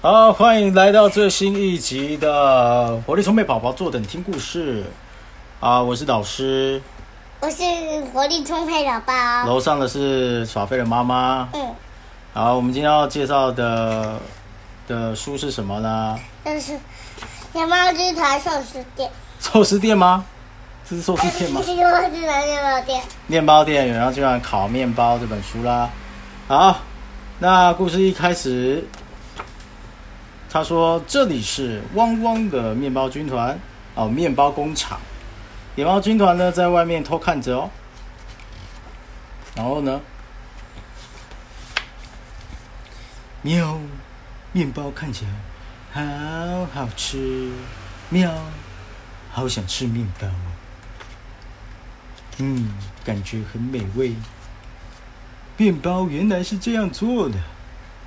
好，欢迎来到最新一集的《活力充沛宝宝坐等听故事》啊！我是老师，我是活力充沛的宝。楼上的是耍废的妈妈。嗯，好，我们今天要介绍的的书是什么呢？这是天猫集团寿司店。寿司店吗？这是寿司店吗？天猫集团面包店。面包店，然后就让烤面包这本书啦。好，那故事一开始，他说这里是汪汪的面包军团哦，面包工厂。面包军团呢在外面偷看着哦。然后呢，喵，面包看起来好好吃，喵，好想吃面包哦。嗯，感觉很美味。面包原来是这样做的，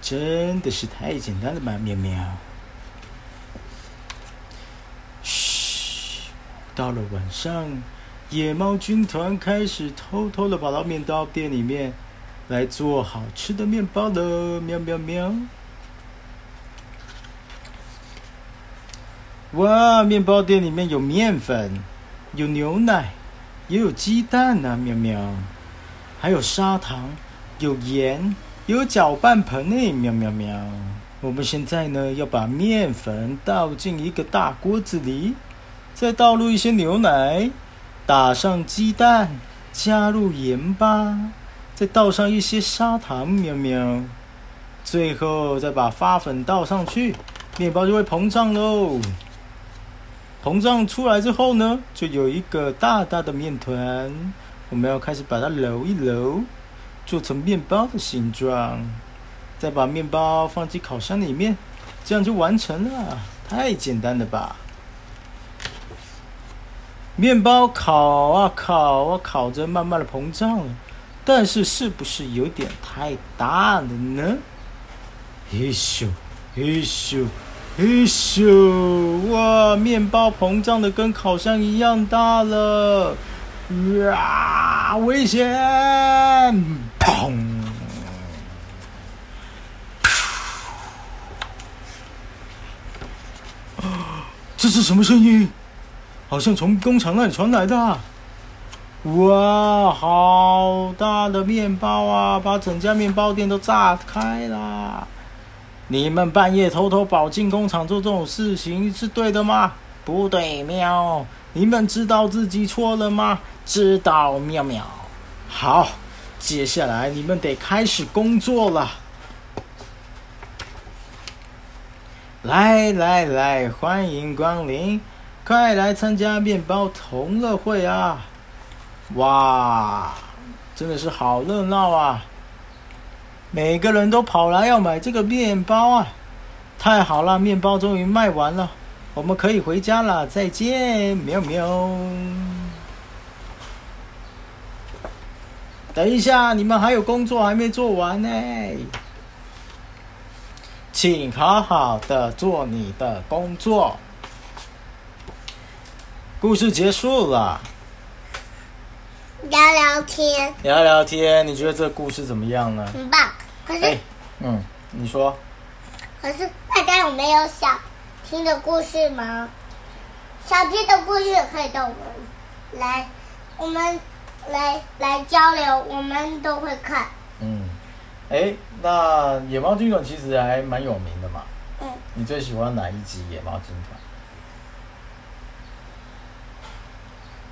真的是太简单了吧，喵喵。嘘，到了晚上，野猫军团开始偷偷的跑到面包店里面来做好吃的面包了，喵喵喵。哇，面包店里面有面粉，有牛奶。也有鸡蛋呢，喵喵，还有砂糖，有盐，有搅拌盆呢，喵喵喵。我们现在呢要把面粉倒进一个大锅子里，再倒入一些牛奶，打上鸡蛋，加入盐巴，再倒上一些砂糖，喵喵。最后再把发粉倒上去，面包就会膨胀喽。膨胀出来之后呢，就有一个大大的面团。我们要开始把它揉一揉，做成面包的形状。再把面包放进烤箱里面，这样就完成了。太简单了吧？面包烤啊烤啊烤着，慢慢的膨胀了。但是是不是有点太大了呢？嘿咻，嘿咻。嘿咻！哇，面包膨胀的跟烤箱一样大了！哇，危险！砰！这是什么声音？好像从工厂那里传来的。哇，好大的面包啊！把整家面包店都炸开了。你们半夜偷偷跑进工厂做这种事情是对的吗？不对，喵！你们知道自己错了吗？知道，喵喵。好，接下来你们得开始工作了。来来来，欢迎光临，快来参加面包同乐会啊！哇，真的是好热闹啊！每个人都跑来要买这个面包啊！太好了，面包终于卖完了，我们可以回家了。再见，喵喵。等一下，你们还有工作还没做完呢，请好好的做你的工作。故事结束了。聊聊天，聊聊天，你觉得这个故事怎么样呢？很棒。可是，嗯，你说。可是大家有没有想听的故事吗？想听的故事可以到我们来，我们来来交流，我们都会看。嗯，哎，那野猫军团其实还蛮有名的嘛。嗯。你最喜欢哪一集野猫军团？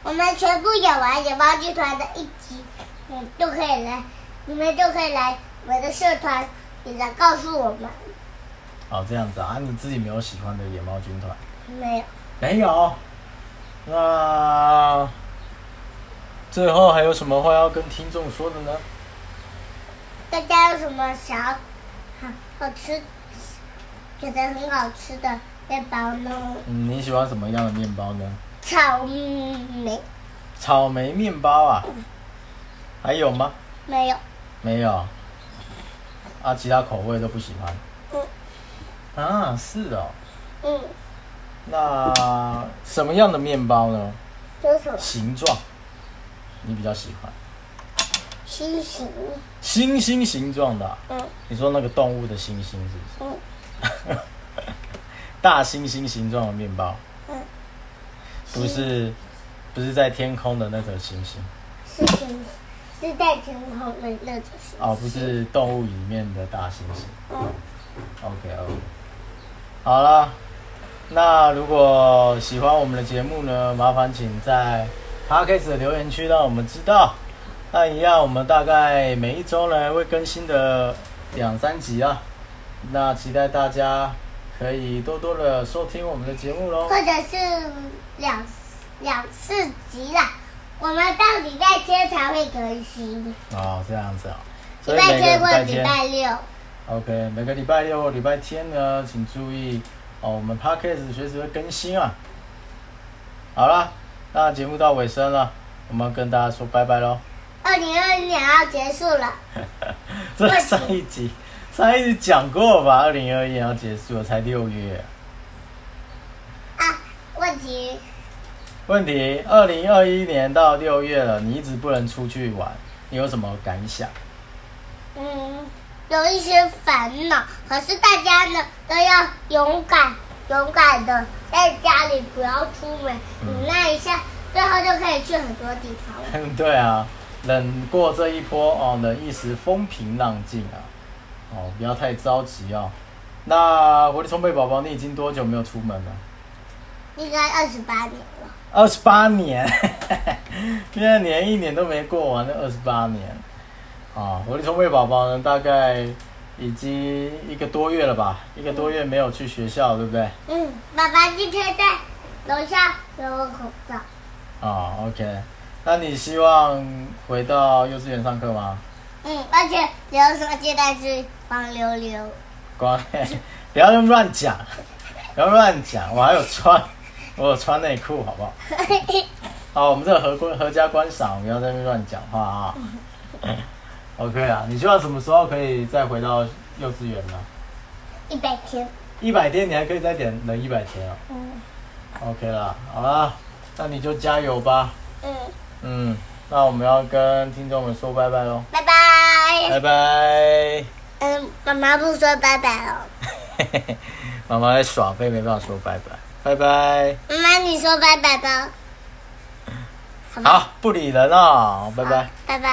我们全部演完野猫军团的一集，嗯，都可以来，你们就可以来我们的社团，你来告诉我们。哦，这样子啊，你自己没有喜欢的野猫军团？没有。没有。那最后还有什么话要跟听众说的呢？大家有什么想要好好吃、觉得很好吃的面包呢？嗯，你喜欢什么样的面包呢？草莓，草莓面包啊？还有吗？没有。没有。啊，其他口味都不喜欢。嗯。啊，是哦。嗯。那什么样的面包呢？就是形状，你比较喜欢？星星。星星形状的。嗯。你说那个动物的星星是不是？嗯。大猩猩形状的面包，嗯，不是不是在天空的那颗星星是星，是在天空的那种星。哦，不是动物里面的大猩猩。嗯，OK OK，好了，那如果喜欢我们的节目呢，麻烦请在 Podcast 的留言区让我们知道。那一样，我们大概每一周呢会更新的两三集啊，那期待大家可以多多的收听我们的节目喽或。者是两两四集啦。我们到礼拜天才会更新，哦，这样子啊、所礼拜天或礼礼拜六。OK，每个礼拜六或礼拜天呢，请注意哦，我们 Podcast 随时会更新啊。好了，那节目到尾声了，我们要跟大家说拜拜喽。二零二一年要结束了，这上一集上一集讲过吧？二零二一年要结束了，才六月。啊，问题问题：二零二一年到六月了，你一直不能出去玩，你有什么感想？嗯，有一些烦恼，可是大家呢都要勇敢、勇敢的在家里不要出门，嗯忍耐一下，最后就可以去很多地方了。对啊，忍过这一波哦，忍一时风平浪静啊，哦，不要太着急哦。那活力充沛宝宝，你已经多久没有出门了？应该二十八年了，二十八年，现在连一年都没过完，那二十八年啊！活力充沛宝宝呢，大概已经一个多月了吧，一个多月没有去学校，对不对？嗯，爸爸今天在楼下给我口罩，啊，OK，那你希望回到幼稚园上课吗？嗯，而且刘说现在是光溜溜，光，不要乱讲，不要乱讲，我还有穿，我有穿内裤，好不好？好，我们这个合观合家观赏，不要在那边乱讲话啊。OK 啊，你希望什么时候可以再回到幼稚园呢？一百天，一百天，你还可以再点忍一百天哦。嗯 OK 啦，好啦，那你就加油吧。嗯，嗯，那我们要跟听众们说拜拜喽，拜拜。拜拜。嗯，妈妈不说拜拜哦，妈妈在耍废，没办法说拜拜，拜拜。妈妈你说拜拜吧。好，不理人啊，拜拜。拜拜。